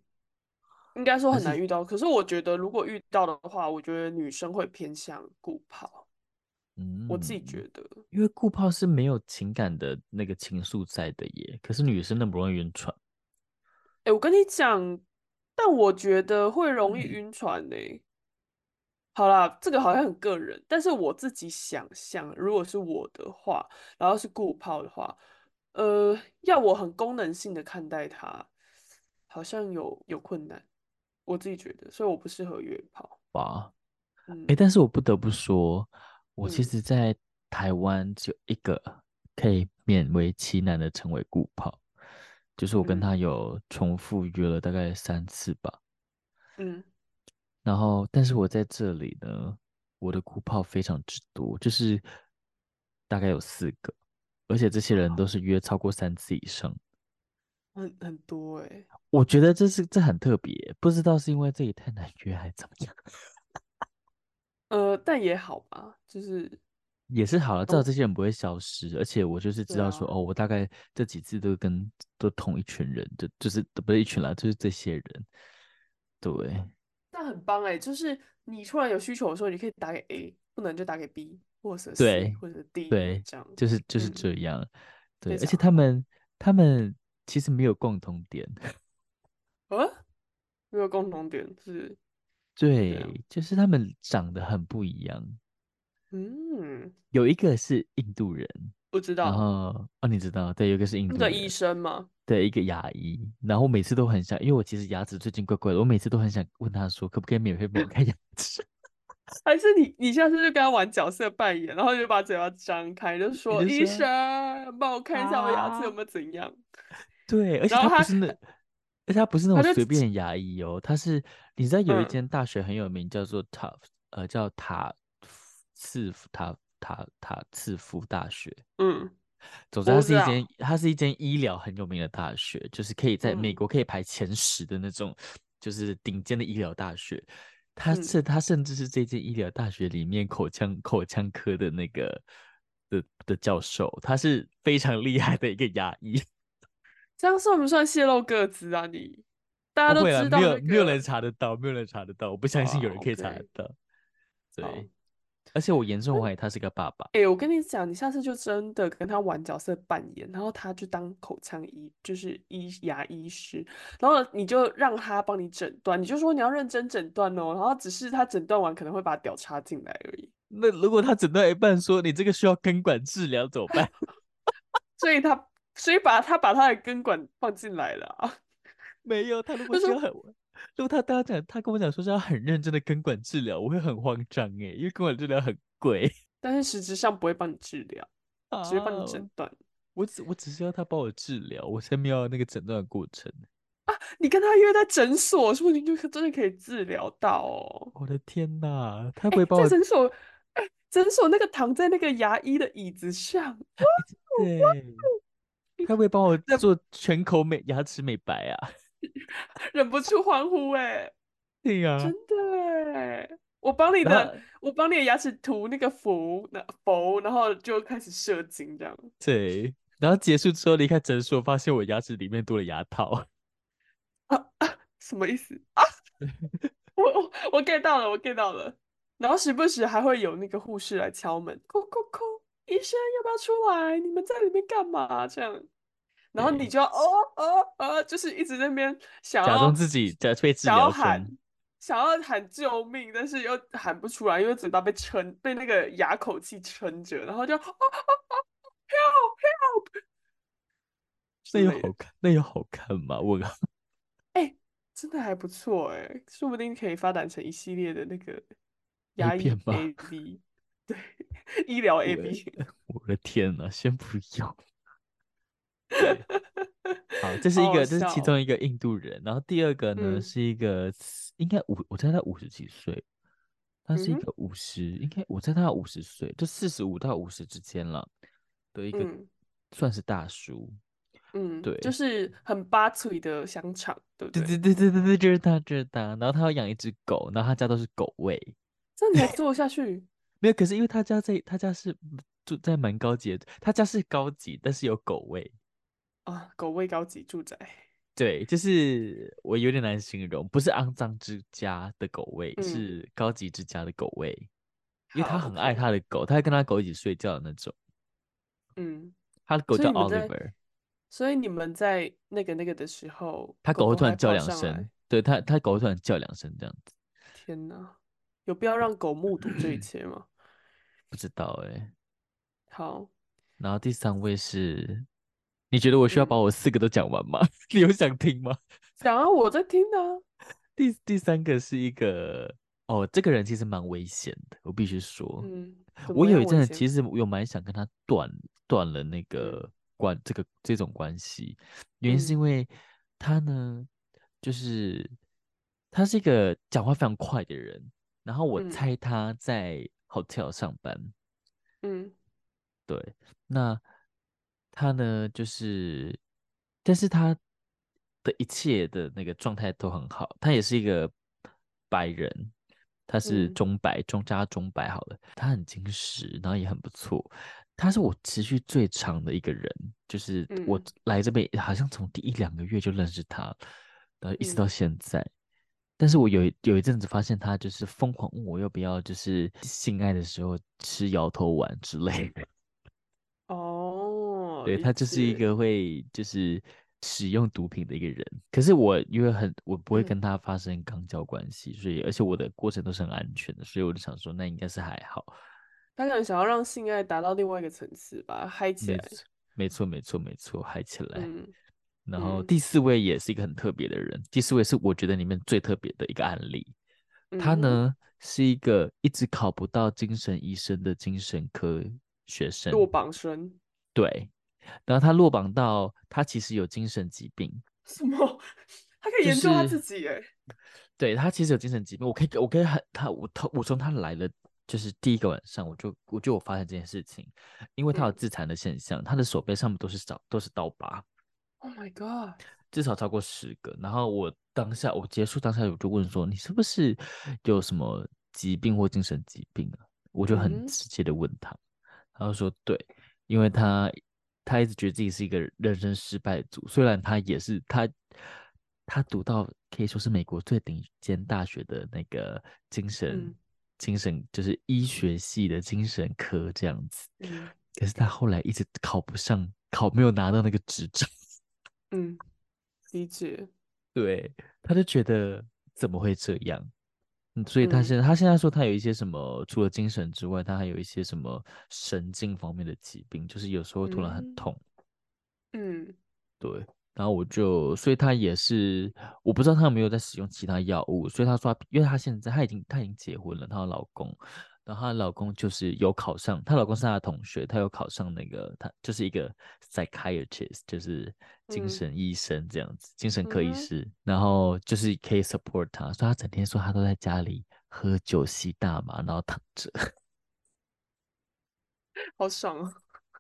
[SPEAKER 2] 应该说很难遇到。可是我觉得如果遇到的话，我觉得女生会偏向固炮。嗯，我自己觉得，
[SPEAKER 1] 因为固炮是没有情感的那个情愫在的耶。可是女生那么容易晕船。
[SPEAKER 2] 哎、欸，我跟你讲。但我觉得会容易晕船呢、欸。好啦，这个好像很个人，但是我自己想象，如果是我的话，然后是固炮的话，呃，要我很功能性的看待它，好像有有困难。我自己觉得，所以我不适合约炮。
[SPEAKER 1] 哇，嗯，哎、欸，但是我不得不说，我其实，在台湾只有一个可以勉为其难的成为固炮。就是我跟他有重复约了大概三次吧，嗯，然后但是我在这里呢，我的固炮非常之多，就是大概有四个，而且这些人都是约超过三次以上，
[SPEAKER 2] 很很多哎、欸，
[SPEAKER 1] 我觉得这是这很特别，不知道是因为这里太难约还是怎么样，
[SPEAKER 2] 呃，但也好吧，就是。
[SPEAKER 1] 也是好了，至少这些人不会消失，哦、而且我就是知道说，啊、哦，我大概这几次都跟都同一群人，就就是不是一群啦，就是这些人，对。
[SPEAKER 2] 那很棒哎，就是你突然有需求的时候，你可以打给 A，不能就打给 B 或者 C
[SPEAKER 1] 对
[SPEAKER 2] 或者 D，
[SPEAKER 1] 对，
[SPEAKER 2] 这样
[SPEAKER 1] 就是就是这样，嗯、对。而且他们他们其实没有共同点，
[SPEAKER 2] 啊？没有共同点是？
[SPEAKER 1] 对，就是他们长得很不一样。
[SPEAKER 2] 嗯，
[SPEAKER 1] 有一个是印度人，
[SPEAKER 2] 不知道。
[SPEAKER 1] 然后哦，你知道，对，有一个是印度
[SPEAKER 2] 的医生吗？
[SPEAKER 1] 对，一个牙医。然后每次都很想，因为我其实牙齿最近怪怪的，我每次都很想问他说，可不可以免费帮我看牙齿？
[SPEAKER 2] 还是你，你下次就跟他玩角色扮演，然后就把嘴巴张开，就说，就说医生，帮我看一下我牙齿有没有怎样？啊、
[SPEAKER 1] 对，而且他不是那，而且他不是那种随便牙医哦，他是，你知道有一间大学很有名，叫做塔，嗯、呃，叫塔次塔。塔塔次夫大学，嗯，总之它是一间，它是一间医疗很有名的大学，就是可以在美国可以排前十的那种，嗯、就是顶尖的医疗大学。他是他甚至是这间医疗大学里面口腔口腔科的那个的的教授，他是非常厉害的一个牙医。
[SPEAKER 2] 这样算不算泄露个资啊？你大家都知道、那个，
[SPEAKER 1] 没有没有人查得到，没有人查得到，我不相信有人可以查得到。Oh. 对。而且我严重怀疑他是个爸爸。
[SPEAKER 2] 哎、欸，我跟你讲，你下次就真的跟他玩角色扮演，然后他就当口腔医，就是医牙医师，然后你就让他帮你诊断，你就说你要认真诊断哦，然后只是他诊断完可能会把屌插进来而已。
[SPEAKER 1] 那如果他诊断一半说你这个需要根管治疗怎么办？
[SPEAKER 2] 所以他所以把他把他的根管放进来了啊？
[SPEAKER 1] 没有，他如果需要很。如果他刚刚讲，他跟我讲说是要很认真的根管治疗，我会很慌张哎，因为根管治疗很贵。
[SPEAKER 2] 但是实质上不会帮你治疗，啊、只会帮你诊断。
[SPEAKER 1] 我只我只是要他帮我治疗，我才没有那个诊断的过程
[SPEAKER 2] 啊！你跟他约在诊所，说不定就真的可以治疗到哦。
[SPEAKER 1] 我的天哪，他不会帮我
[SPEAKER 2] 在诊所？哎，诊所那个躺在那个牙医的椅子上，
[SPEAKER 1] 对，他会帮我 做全口美牙齿美白啊。
[SPEAKER 2] 忍不住欢呼哎、欸！
[SPEAKER 1] 对呀、啊，
[SPEAKER 2] 真的哎！我帮你的，我帮你的牙齿涂那个氟，那氟，然后就开始射精这样。
[SPEAKER 1] 对，然后结束之后离开诊所，发现我牙齿里面多了牙套。
[SPEAKER 2] 啊啊！什么意思啊？我我我 get 到了，我 get 到了。然后时不时还会有那个护士来敲门，叩叩叩，医生要不要出来？你们在里面干嘛？这样。然后你就要哦哦哦，就是一直在那边想要
[SPEAKER 1] 假装自己在被治疗，
[SPEAKER 2] 想要喊，想要喊救命，但是又喊不出来，因为嘴巴被撑，被那个牙口气撑着，然后就哦哦哦，help help，
[SPEAKER 1] 那有好看，那有好看吗？我靠，
[SPEAKER 2] 哎，真的还不错哎，说不定可以发展成一系列的那个牙医 AV，对，医疗 A B。
[SPEAKER 1] 我的天呐，先不要。好，这 是一个，这是其中一个印度人。然后第二个呢，嗯、是一个应该五，我猜他五十几岁，他是一个五十、嗯，应该我猜他五十岁，就四十五到五十之间了的一个、嗯，算是大叔。
[SPEAKER 2] 嗯，对，就是很八岁的香肠，对不对？
[SPEAKER 1] 对对对对对，就是他，就是他。然后他要养一只狗，然后他家都是狗味。
[SPEAKER 2] 这你还做下去？
[SPEAKER 1] 没有，可是因为他家在他家是住在蛮高级的，他家是高级，但是有狗味。
[SPEAKER 2] 啊，狗味高级住宅，
[SPEAKER 1] 对，就是我有点难形容，不是肮脏之家的狗味，嗯，是高级之家的狗味，因为他很爱他的狗，他还跟他狗一起睡觉的那种。
[SPEAKER 2] 嗯，
[SPEAKER 1] 他的狗叫 Oliver，
[SPEAKER 2] 所以你们在那个那个的时候，
[SPEAKER 1] 他狗会突然叫两声，对他，他狗会突然叫两声这样子。
[SPEAKER 2] 天哪，有必要让狗目睹这一切吗？
[SPEAKER 1] 不知道哎，欸。
[SPEAKER 2] 好，
[SPEAKER 1] 然后第三位是。你觉得我需要把我四个都讲完吗？嗯、你有想听吗？
[SPEAKER 2] 想啊，我在听呢、啊。
[SPEAKER 1] 第第三个是一个哦，这个人其实蛮危险的，我必须说。
[SPEAKER 2] 嗯，
[SPEAKER 1] 我有一阵子其实有蛮想跟他断断了那个关这个这种关系，原因是因为他呢，就是他是一个讲话非常快的人，然后我猜他在 hotel 上班。
[SPEAKER 2] 嗯，
[SPEAKER 1] 对，那。他呢，就是，但是他的一切的那个状态都很好。他也是一个白人，他是中白，嗯、中加中白好了。他很精实，然后也很不错。他是我持续最长的一个人，就是我来这边好像从第一两个月就认识他，然后一直到现在。嗯、但是我有有一阵子发现他就是疯狂问我要不要，就是性爱的时候吃摇头丸之类的。哦对，他就是一个会就是使用毒品的一个人，可是我因为很我不会跟他发生肛交关系，嗯，所以而且我的过程都是很安全的，所以我就想说那应该是还好。
[SPEAKER 2] 他可能想要让性爱达到另外一个层次吧，嗨起来。
[SPEAKER 1] 没错，没错，没错，嗨起来。
[SPEAKER 2] 嗯。
[SPEAKER 1] 然后第四位也是一个很特别的人，第四位是我觉得里面最特别的一个案例。他呢是一个一直考不到精神医生的精神科学生，
[SPEAKER 2] 落榜生。
[SPEAKER 1] 对，然后他落榜到他其实有精神疾病。
[SPEAKER 2] 什么？他可以研究他自己？哎，
[SPEAKER 1] 对，他其实有精神疾病。我可以，我可以很他我他我从他来了就是第一个晚上，我就我就我发现这件事情，因为他有自残的现象，他的手背上面都是刀都是刀疤。
[SPEAKER 2] Oh my god！
[SPEAKER 1] 至少超过十个。然后我当下我结束当下我就问说：“你是不是有什么疾病或精神疾病啊？”我就很直接的问他，嗯、他就说：“对，因为他他一直觉得自己是一个人生失败组。虽然他也是他他读到可以说是美国最顶尖大学的那个精神、嗯、精神就是医学系的精神科这样子，
[SPEAKER 2] 嗯、
[SPEAKER 1] 可是他后来一直考不上，考没有拿到那个执照。”
[SPEAKER 2] 嗯，理解。
[SPEAKER 1] 对，他就觉得怎么会这样？嗯，所以他现在、嗯、他现在说他有一些什么，除了精神之外，他还有一些什么神经方面的疾病，就是有时候突然很痛。
[SPEAKER 2] 嗯，
[SPEAKER 1] 对。然后我就，所以他也是，我不知道他有没有在使用其他药物。所以他说，因为他现在他已经他已经结婚了，他的老公。然后她老公就是有考上，她老公是她的同学，他有考上那个，他就是一个 psychiatrist，就是精神医生这样子，嗯、精神科医师。嗯、然后就是可以 support 他，所以他整天说他都在家里喝酒、吸大麻，然后躺着，
[SPEAKER 2] 好爽啊！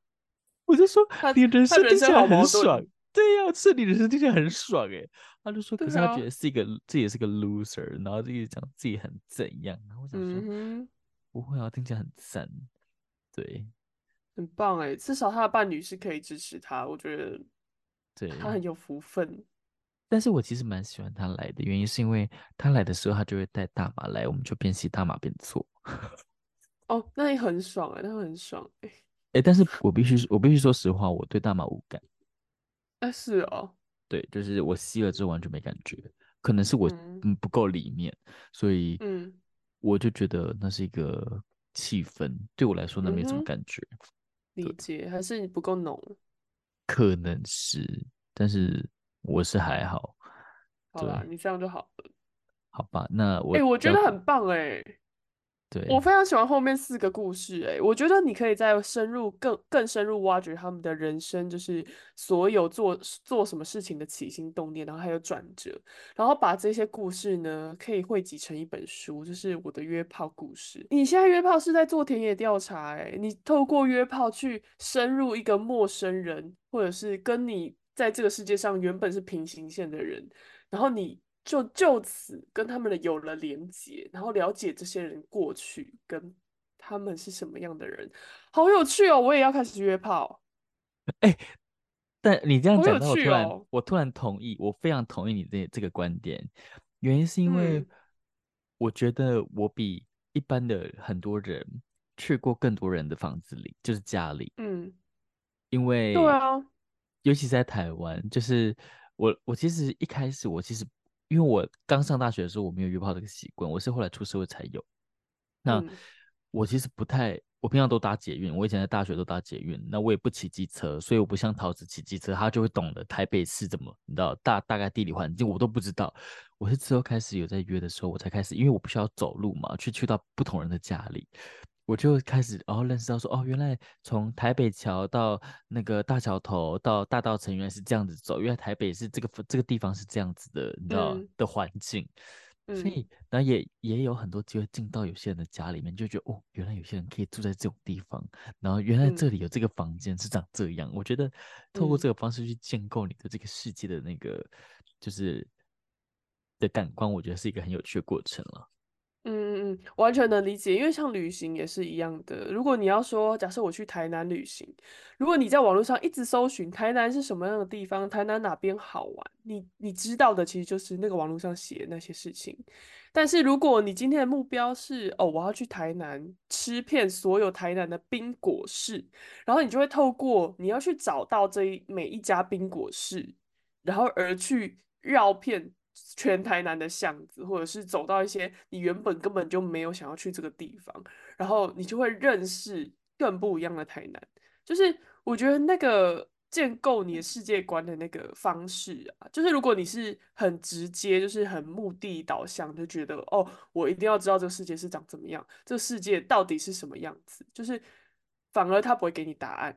[SPEAKER 1] 我就说你人生听起来很爽，对呀、啊，是你人生听起来很爽哎。他就说，可是他觉得是一个、啊、自己也是个 loser，然后自己讲自己很怎样，然后我想说。嗯不会啊，听起来很赞，对，
[SPEAKER 2] 很棒哎，至少他的伴侣是可以支持他，我觉得，
[SPEAKER 1] 对，
[SPEAKER 2] 他很有福分。
[SPEAKER 1] 但是我其实蛮喜欢他来的，原因是因为他来的时候，他就会带大麻来，我们就边吸大麻边做。
[SPEAKER 2] 哦，那也很爽哎，那很爽哎。
[SPEAKER 1] 哎，但是我必须，我必须说实话，我对大麻无感。
[SPEAKER 2] 哎，是哦，
[SPEAKER 1] 对，就是我吸了之后完全没感觉，可能是我嗯不够里面，所以嗯。我就觉得那是一个气氛，对我来说那没什么感觉。
[SPEAKER 2] 嗯、理解，还是你不够浓？
[SPEAKER 1] 可能是，但是我是还好。
[SPEAKER 2] 好啦，你这样就好了。
[SPEAKER 1] 好吧，那我
[SPEAKER 2] 哎、欸，我觉得很棒哎。
[SPEAKER 1] 对，
[SPEAKER 2] 我非常喜欢后面四个故事，欸，哎，我觉得你可以再深入更更深入挖掘他们的人生，就是所有做做什么事情的起心动念，然后还有转折，然后把这些故事呢，可以汇集成一本书，就是我的约炮故事。你现在约炮是在做田野调查，欸，哎，你透过约炮去深入一个陌生人，或者是跟你在这个世界上原本是平行线的人，然后你。就就此跟他们的有了连结，然后了解这些人过去跟他们是什么样的人，好有趣哦！我也要开始约炮。
[SPEAKER 1] 哎、欸，但你这样讲到我突然，
[SPEAKER 2] 哦、
[SPEAKER 1] 我突然同意，我非常同意你这这个观点。原因是因为我觉得我比一般的很多人去过更多人的房子里，就是家里。
[SPEAKER 2] 嗯，
[SPEAKER 1] 因为
[SPEAKER 2] 对啊，
[SPEAKER 1] 尤其在台湾，就是我我其实一开始我其实。因为我刚上大学的时候，我没有约炮这个习惯，我是后来出社会才有。那、嗯、我其实不太，我平常都搭捷运，我以前在大学都搭捷运，那我也不骑机车，所以我不像桃子骑机车，他就会懂得台北市怎么，你知道大大概地理环境我都不知道。我是之后开始有在约的时候，我才开始，因为我不需要走路嘛，去去到不同人的家里。我就开始，然后认识到说，哦，原来从台北桥到那个大桥头到大道城，原来是这样子走。原来台北是这个这个地方是这样子的，你知道、嗯、的环境。所以，然后也也有很多机会进到有些人的家里面，就觉得哦，原来有些人可以住在这种地方。然后，原来这里有这个房间是长这样。嗯、我觉得透过这个方式去建构你的这个世界的那个就是的感官，我觉得是一个很有趣的过程了。
[SPEAKER 2] 嗯嗯嗯，完全能理解，因为像旅行也是一样的。如果你要说，假设我去台南旅行，如果你在网络上一直搜寻台南是什么样的地方，台南哪边好玩，你你知道的其实就是那个网络上写的那些事情。但是如果你今天的目标是哦，我要去台南吃遍所有台南的冰果室，然后你就会透过你要去找到这一每一家冰果室，然后而去绕遍。全台南的巷子，或者是走到一些你原本根本就没有想要去这个地方，然后你就会认识更不一样的台南。就是我觉得那个建构你的世界观的那个方式啊，就是如果你是很直接，就是很目的导向，就觉得哦，我一定要知道这个世界是长怎么样，这个世界到底是什么样子，就是反而他不会给你答案，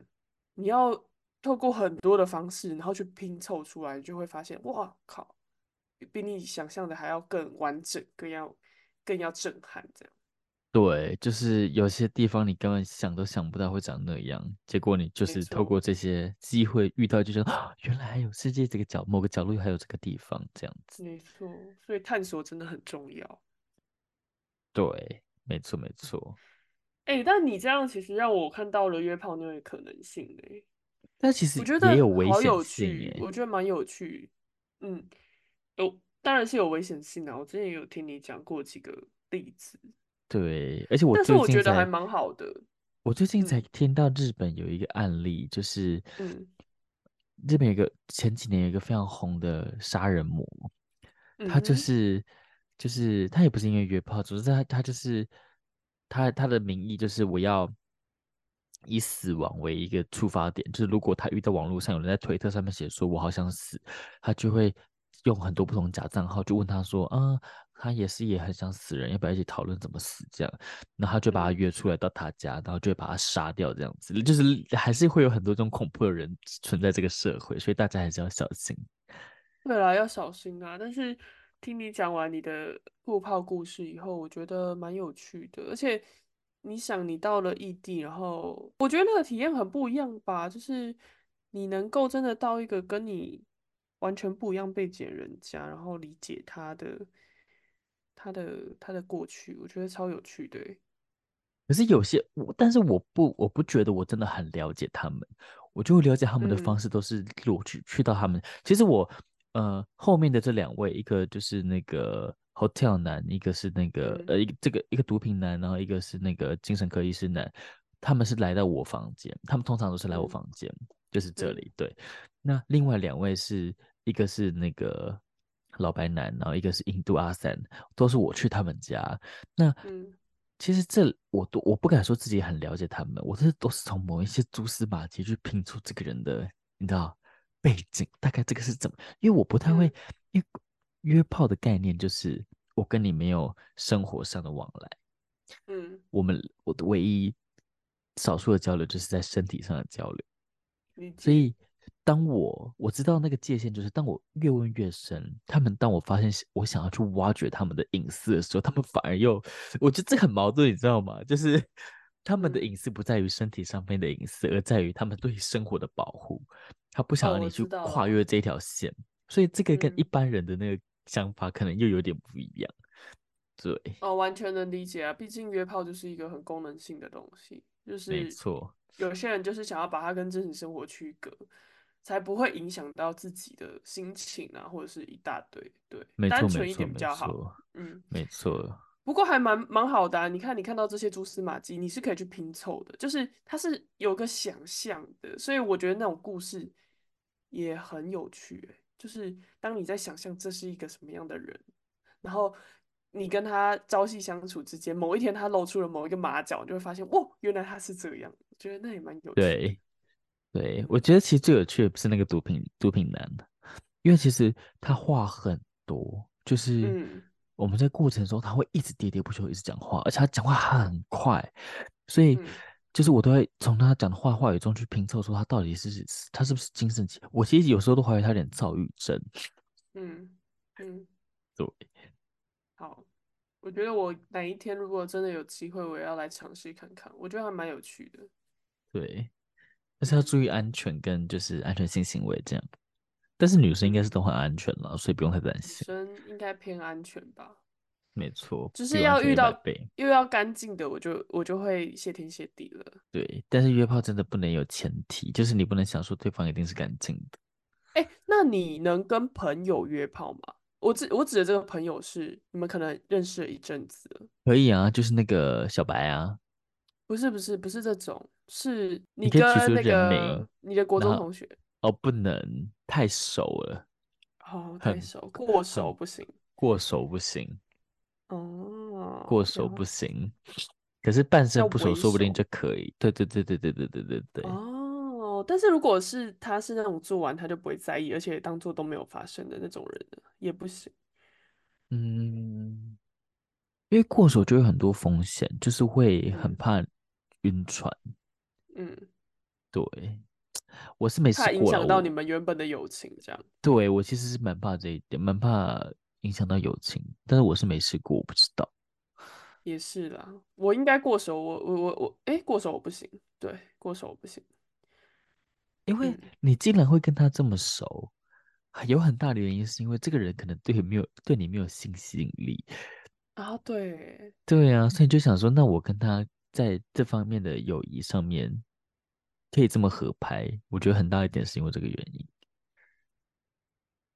[SPEAKER 2] 你要透过很多的方式，然后去拼凑出来，你就会发现，哇靠！比你想象的还要更完整，更要更要震撼，这样。
[SPEAKER 1] 对，就是有些地方你根本想都想不到会长那样，结果你就是透过这些机会遇到，就是啊，原来还有世界这个角，某个角落还有这个地方，这样子。
[SPEAKER 2] 没错，所以探索真的很重要。
[SPEAKER 1] 对，没错，没错。
[SPEAKER 2] 哎、欸，但你这样其实让我看到了约炮那个可能性嘞。
[SPEAKER 1] 但其实我觉得也有危险性，
[SPEAKER 2] 我觉得蛮有趣。嗯。有，当然是有危险性的。我之前有听你讲过几个例子，
[SPEAKER 1] 对，而且我
[SPEAKER 2] 但是我觉得还蛮好的。我最近
[SPEAKER 1] 才听到日本有一个案例，嗯、就是，
[SPEAKER 2] 嗯，
[SPEAKER 1] 日本有一个前几年有一个非常红的杀人魔，他就是，就是他也不是因为约炮，总之他他就是他他的名义就是我要以死亡为一个出发点，就是如果他遇到网络上有人在推特上面写说我好想死，他就会。用很多不同假账号就问他说：“啊，他也是也很想死人，要不要一起讨论怎么死？”这样，然后他就把他约出来到他家，然后就会把他杀掉。这样子，就是还是会有很多这种恐怖的人存在这个社会，所以大家还是要小心。
[SPEAKER 2] 对啦，要小心啊！但是听你讲完你的互炮故事以后，我觉得蛮有趣的。而且你想，你到了异地，然后我觉得那个体验很不一样吧？就是你能够真的到一个跟你。完全不一样背景人家，然后理解他的、他的、他的过去，我觉得超有趣的。
[SPEAKER 1] 可是有些我，但是我不，我不觉得我真的很了解他们。我就了解他们的方式都是我去、嗯、去到他们。其实我呃后面的这两位，一个就是那个 hotel 男，一个是那个、嗯、呃一个这个一个毒品男，然后一个是那个精神科医师男。他们是来到我房间，他们通常都是来我房间，嗯、就是这里。对，那另外两位是。一个是那个老白男，然后一个是印度阿三，都是我去他们家。那，
[SPEAKER 2] 嗯、
[SPEAKER 1] 其实这我都我不敢说自己很了解他们，我这都是从某一些蛛丝马迹去拼出这个人的，你知道背景，大概这个是怎么？因为我不太会，嗯、因为约炮的概念就是我跟你没有生活上的往来，
[SPEAKER 2] 嗯，
[SPEAKER 1] 我们我的唯一少数的交流就是在身体上的交流，
[SPEAKER 2] 嗯、
[SPEAKER 1] 所以。当我我知道那个界限，就是当我越问越深，他们当我发现我想要去挖掘他们的隐私的时候，他们反而又，我觉得这很矛盾，你知道吗？就是他们的隐私不在于身体上面的隐私，而在于他们对生活的保护，他不想让你去跨越这条线，所以这个跟一般人的那个想法可能又有点不一样。对，
[SPEAKER 2] 哦，完全能理解啊，毕竟约炮就是一个很功能性的东西，就是没错，有些人就是想要把它跟真实生活区隔。才不会影响到自己的心情啊，或者是一大堆，
[SPEAKER 1] 对，没，
[SPEAKER 2] 单纯一点比较好。嗯，
[SPEAKER 1] 没错。
[SPEAKER 2] 不过还蛮蛮好的啊，你看你看到这些蛛丝马迹，你是可以去拼凑的，就是它是有个想象的，所以我觉得那种故事也很有趣欸。就是当你在想象这是一个什么样的人，然后你跟他朝夕相处之间，某一天他露出了某一个马脚，你就会发现，哦，原来他是这样。我觉得那也蛮有趣的。
[SPEAKER 1] 对。对，我觉得其实最有趣的不是那个毒品毒品男，因为其实他话很多，就是我们在过程中他会一直喋喋不休，一直讲话，而且他讲话很快，所以就是我都会从他讲的话话语中去拼凑，出他到底是他是不是精神疾？我其实有时候都怀疑他有点躁郁症。
[SPEAKER 2] 嗯嗯，
[SPEAKER 1] 对，
[SPEAKER 2] 好，我觉得我哪一天如果真的有机会，我也要来尝试看看，我觉得还蛮有趣的。
[SPEAKER 1] 对。但是要注意安全跟就是安全性行为这样，但是女生应该是都很安全了，所以不用太担心。
[SPEAKER 2] 女生应该偏安全吧？
[SPEAKER 1] 没错，
[SPEAKER 2] 就是要遇到又要干净的，我就我就会谢天谢地了。
[SPEAKER 1] 对，但是约炮真的不能有前提，就是你不能想说对方一定是干净的。
[SPEAKER 2] 哎、欸，那你能跟朋友约炮吗？我指我指的这个朋友是你们可能认识了一阵子了。
[SPEAKER 1] 可以啊，就是那个小白啊。
[SPEAKER 2] 不是不是不是这种，是你跟那个你，你的国中同学
[SPEAKER 1] 哦，不能太熟了
[SPEAKER 2] 哦，太熟，过熟不行，
[SPEAKER 1] 过熟不行。
[SPEAKER 2] 哦，
[SPEAKER 1] 过熟不行，可是半生不熟说不定就可以。对对对对对对对对对。
[SPEAKER 2] 哦，但是如果是他是那种做完他就不会在意，而且当做都没有发生的那种人，也不行。
[SPEAKER 1] 嗯，因为过手就有很多风险，就是会很怕晕船。
[SPEAKER 2] 嗯，
[SPEAKER 1] 对，我是没试过。怕
[SPEAKER 2] 影响到你们原本的友情，这样。
[SPEAKER 1] 对，我其实是蛮怕这一点，蛮怕影响到友情，但是我是没试过，我不知道。
[SPEAKER 2] 也是啦，我应该过熟，我我我我，哎，过熟我不行，对，过熟我不行，
[SPEAKER 1] 因为你竟然会跟他这么熟。有很大的原因是因为这个人可能对你没有对你没有性吸引力
[SPEAKER 2] 啊，对
[SPEAKER 1] 对啊，所以就想说，那我跟他在这方面的友谊上面可以这么合拍，我觉得很大一点是因为这个原因。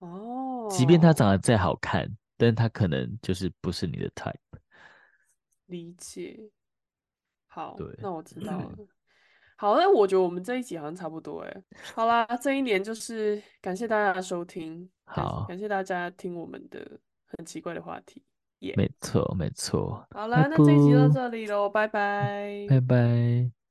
[SPEAKER 2] 哦，
[SPEAKER 1] 即便他长得再好看，但是他可能就是不是你的 type。
[SPEAKER 2] 理解。好，那我知道了。好，那我觉得我们这一集好像差不多哎。好啦，这一年就是感谢大家的收听，
[SPEAKER 1] 好，
[SPEAKER 2] 感谢大家听我们的很奇怪的话题。
[SPEAKER 1] Yeah. 没错，没错。
[SPEAKER 2] 好啦，那这一集到这里喽，拜拜，
[SPEAKER 1] 拜拜。